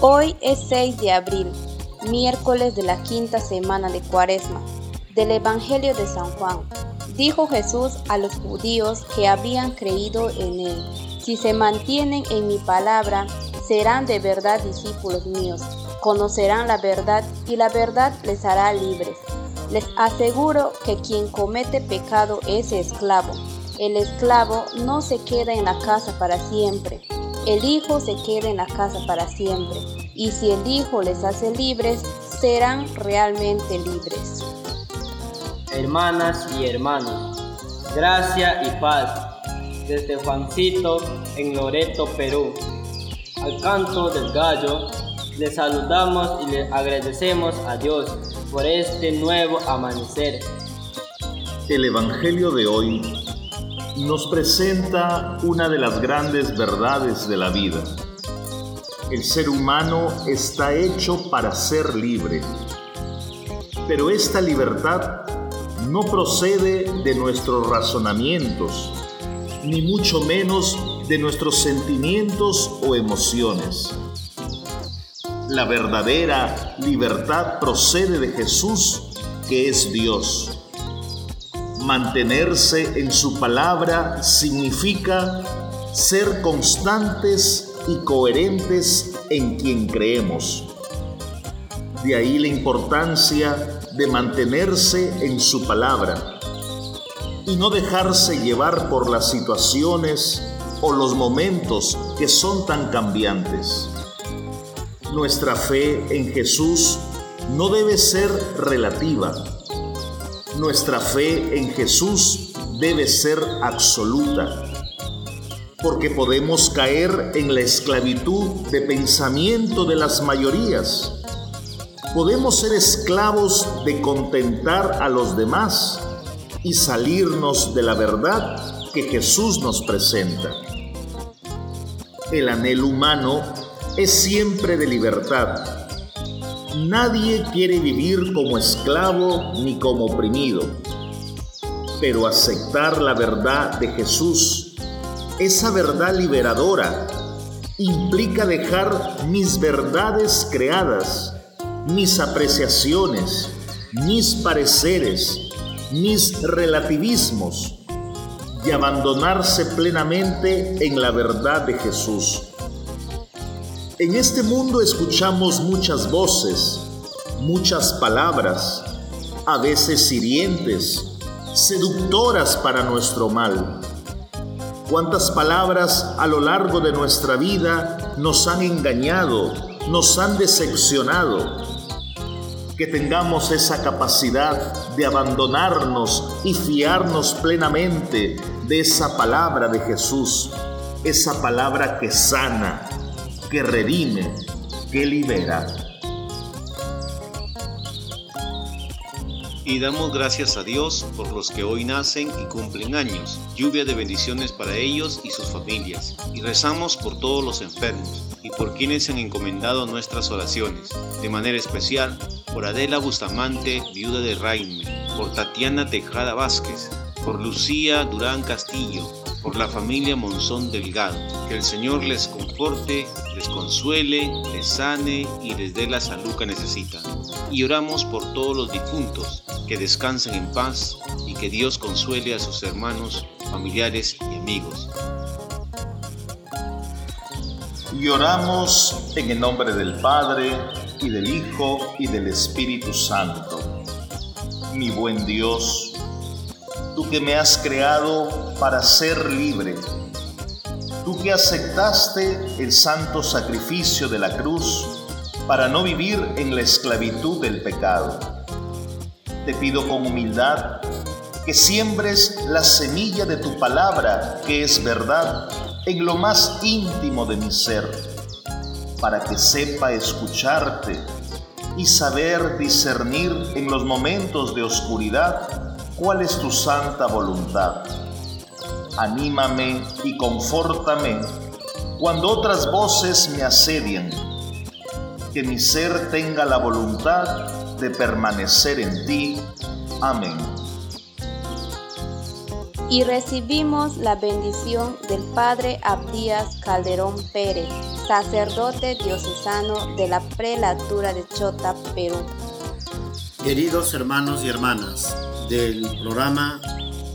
Hoy es 6 de abril, miércoles de la quinta semana de Cuaresma, del Evangelio de San Juan. Dijo Jesús a los judíos que habían creído en él, si se mantienen en mi palabra, serán de verdad discípulos míos, conocerán la verdad y la verdad les hará libres. Les aseguro que quien comete pecado es esclavo. El esclavo no se queda en la casa para siempre el Hijo se queda en la casa para siempre, y si el Hijo les hace libres, serán realmente libres. Hermanas y hermanos, gracia y paz desde Juancito en Loreto, Perú. Al canto del gallo, les saludamos y le agradecemos a Dios por este nuevo amanecer. El Evangelio de hoy nos presenta una de las grandes verdades de la vida. El ser humano está hecho para ser libre, pero esta libertad no procede de nuestros razonamientos, ni mucho menos de nuestros sentimientos o emociones. La verdadera libertad procede de Jesús, que es Dios. Mantenerse en su palabra significa ser constantes y coherentes en quien creemos. De ahí la importancia de mantenerse en su palabra y no dejarse llevar por las situaciones o los momentos que son tan cambiantes. Nuestra fe en Jesús no debe ser relativa, nuestra fe en Jesús debe ser absoluta, porque podemos caer en la esclavitud de pensamiento de las mayorías. Podemos ser esclavos de contentar a los demás y salirnos de la verdad que Jesús nos presenta. El anhelo humano es siempre de libertad Nadie quiere vivir como esclavo ni como oprimido, pero aceptar la verdad de Jesús, esa verdad liberadora, implica dejar mis verdades creadas, mis apreciaciones, mis pareceres, mis relativismos y abandonarse plenamente en la verdad de Jesús. En este mundo escuchamos muchas voces, muchas palabras, a veces hirientes, seductoras para nuestro mal. Cuántas palabras a lo largo de nuestra vida nos han engañado, nos han decepcionado. Que tengamos esa capacidad de abandonarnos y fiarnos plenamente de esa palabra de Jesús, esa palabra que sana, que redime, que libera. Y damos gracias a Dios por los que hoy nacen y cumplen años, lluvia de bendiciones para ellos y sus familias. Y rezamos por todos los enfermos y por quienes han encomendado nuestras oraciones, de manera especial por Adela Bustamante, viuda de Raime, por Tatiana Tejada Vázquez, por Lucía Durán Castillo, por la familia Monzón Delgado. Que el Señor les conforte, les consuele, les sane y les dé la salud que necesitan. Y oramos por todos los difuntos, que descansen en paz y que Dios consuele a sus hermanos, familiares y amigos. Y oramos en el nombre del Padre, y del Hijo, y del Espíritu Santo. Mi buen Dios, tú que me has creado para ser libre, tú que aceptaste el santo sacrificio de la cruz para no vivir en la esclavitud del pecado. Te pido con humildad que siembres la semilla de tu palabra, que es verdad, en lo más íntimo de mi ser, para que sepa escucharte y saber discernir en los momentos de oscuridad cuál es tu santa voluntad. Anímame y confórtame cuando otras voces me asedian. Que mi ser tenga la voluntad de permanecer en ti. Amén. y recibimos la bendición del Padre Abdías Calderón Pérez, sacerdote diocesano de la prelatura de Chota, Perú. Queridos hermanos y hermanas del programa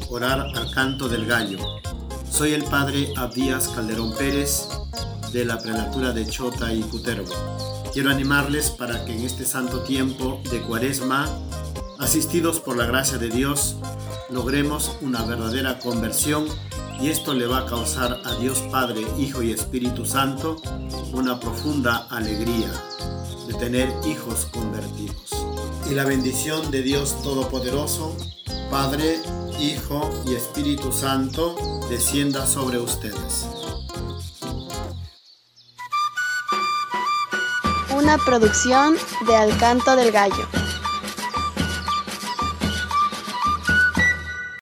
Orar al Canto del Gallo, soy el Padre Abdías Calderón Pérez de la prelatura de Chota y Cutervo. Quiero animarles para que en este santo tiempo de cuaresma, asistidos por la gracia de Dios, logremos una verdadera conversión y esto le va a causar a Dios Padre, Hijo y Espíritu Santo una profunda alegría de tener hijos convertidos. Y la bendición de Dios Todopoderoso, Padre, Hijo y Espíritu Santo, descienda sobre ustedes. Una producción de Alcanto del Gallo.